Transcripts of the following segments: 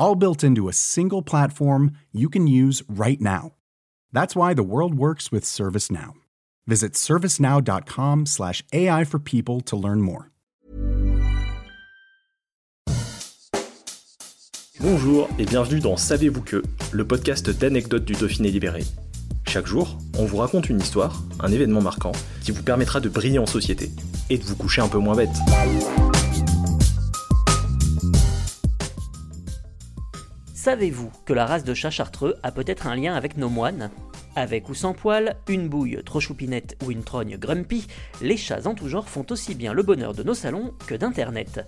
all built into a single platform you can use right now. That's why the world works with ServiceNow. Visit servicenow.com/slash AI for people to learn more. Bonjour et bienvenue dans Savez-vous que, le podcast d'anecdotes du Dauphiné libéré. Chaque jour, on vous raconte une histoire, un événement marquant, qui vous permettra de briller en société et de vous coucher un peu moins bête. Savez-vous que la race de chat chartreux a peut-être un lien avec nos moines? Avec ou sans poils, une bouille trop choupinette ou une trogne grumpy, les chats en tout genre font aussi bien le bonheur de nos salons que d'Internet.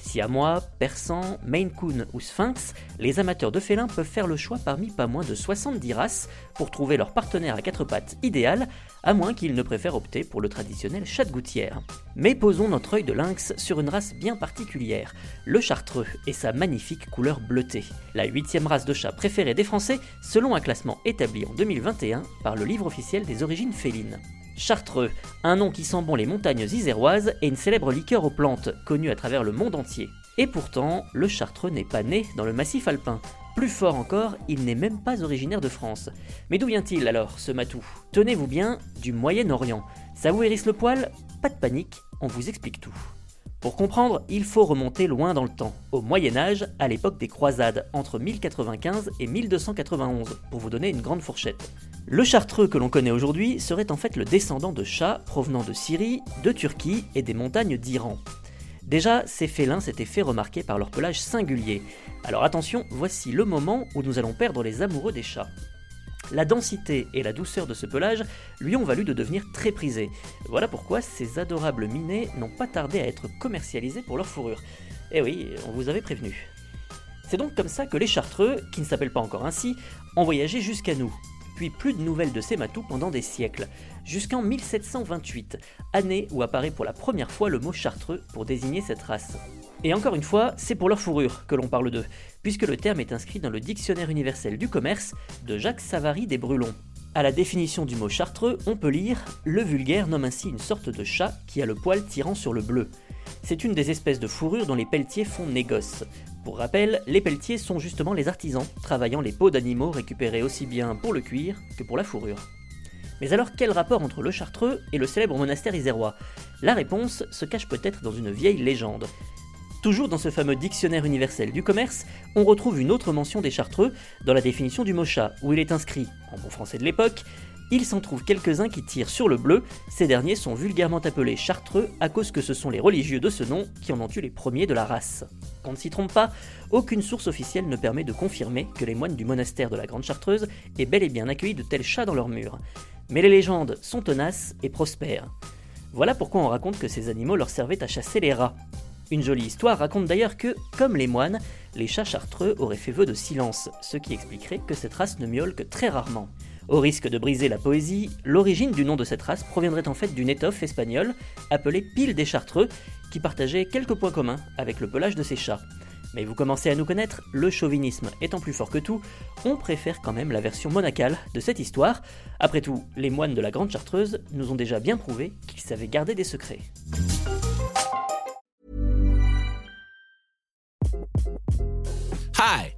Siamois, Persan, Maine Coon ou Sphinx, les amateurs de félins peuvent faire le choix parmi pas moins de 70 races pour trouver leur partenaire à quatre pattes idéal, à moins qu'ils ne préfèrent opter pour le traditionnel chat de gouttière. Mais posons notre œil de lynx sur une race bien particulière, le chartreux et sa magnifique couleur bleutée. La huitième race de chat préférée des Français, selon un classement établi en 2021 par le livre officiel des origines félines. Chartreux, un nom qui sent bon les montagnes iséroises et une célèbre liqueur aux plantes, connue à travers le monde entier. Et pourtant, le Chartreux n'est pas né dans le massif alpin. Plus fort encore, il n'est même pas originaire de France. Mais d'où vient-il alors, ce matou? Tenez-vous bien, du Moyen-Orient. Ça vous hérisse le poil? Pas de panique, on vous explique tout. Pour comprendre, il faut remonter loin dans le temps, au Moyen Âge, à l'époque des croisades, entre 1095 et 1291, pour vous donner une grande fourchette. Le chartreux que l'on connaît aujourd'hui serait en fait le descendant de chats provenant de Syrie, de Turquie et des montagnes d'Iran. Déjà, ces félins s'étaient fait remarquer par leur pelage singulier. Alors attention, voici le moment où nous allons perdre les amoureux des chats. La densité et la douceur de ce pelage lui ont valu de devenir très prisé. Voilà pourquoi ces adorables minets n'ont pas tardé à être commercialisés pour leur fourrure. Eh oui, on vous avait prévenu. C'est donc comme ça que les chartreux, qui ne s'appellent pas encore ainsi, ont voyagé jusqu'à nous. Plus de nouvelles de ces matous pendant des siècles, jusqu'en 1728, année où apparaît pour la première fois le mot chartreux pour désigner cette race. Et encore une fois, c'est pour leur fourrure que l'on parle d'eux, puisque le terme est inscrit dans le Dictionnaire universel du commerce de Jacques Savary des Brulons. À la définition du mot chartreux, on peut lire Le vulgaire nomme ainsi une sorte de chat qui a le poil tirant sur le bleu. C'est une des espèces de fourrure dont les pelletiers font négoce. Pour rappel, les pelletiers sont justement les artisans travaillant les peaux d'animaux récupérés aussi bien pour le cuir que pour la fourrure. Mais alors quel rapport entre le chartreux et le célèbre monastère isérois? La réponse se cache peut-être dans une vieille légende. Toujours dans ce fameux dictionnaire universel du commerce, on retrouve une autre mention des chartreux dans la définition du mot chat, où il est inscrit, en bon français de l'époque, il s'en trouve quelques-uns qui tirent sur le bleu, ces derniers sont vulgairement appelés chartreux à cause que ce sont les religieux de ce nom qui en ont eu les premiers de la race. Qu'on ne s'y trompe pas, aucune source officielle ne permet de confirmer que les moines du monastère de la Grande Chartreuse aient bel et bien accueilli de tels chats dans leurs murs. Mais les légendes sont tenaces et prospèrent. Voilà pourquoi on raconte que ces animaux leur servaient à chasser les rats. Une jolie histoire raconte d'ailleurs que, comme les moines, les chats chartreux auraient fait vœu de silence, ce qui expliquerait que cette race ne miaule que très rarement. Au risque de briser la poésie, l'origine du nom de cette race proviendrait en fait d'une étoffe espagnole appelée pile des chartreux, qui partageait quelques points communs avec le pelage de ces chats. Mais vous commencez à nous connaître, le chauvinisme étant plus fort que tout, on préfère quand même la version monacale de cette histoire. Après tout, les moines de la Grande Chartreuse nous ont déjà bien prouvé qu'ils savaient garder des secrets. Hi,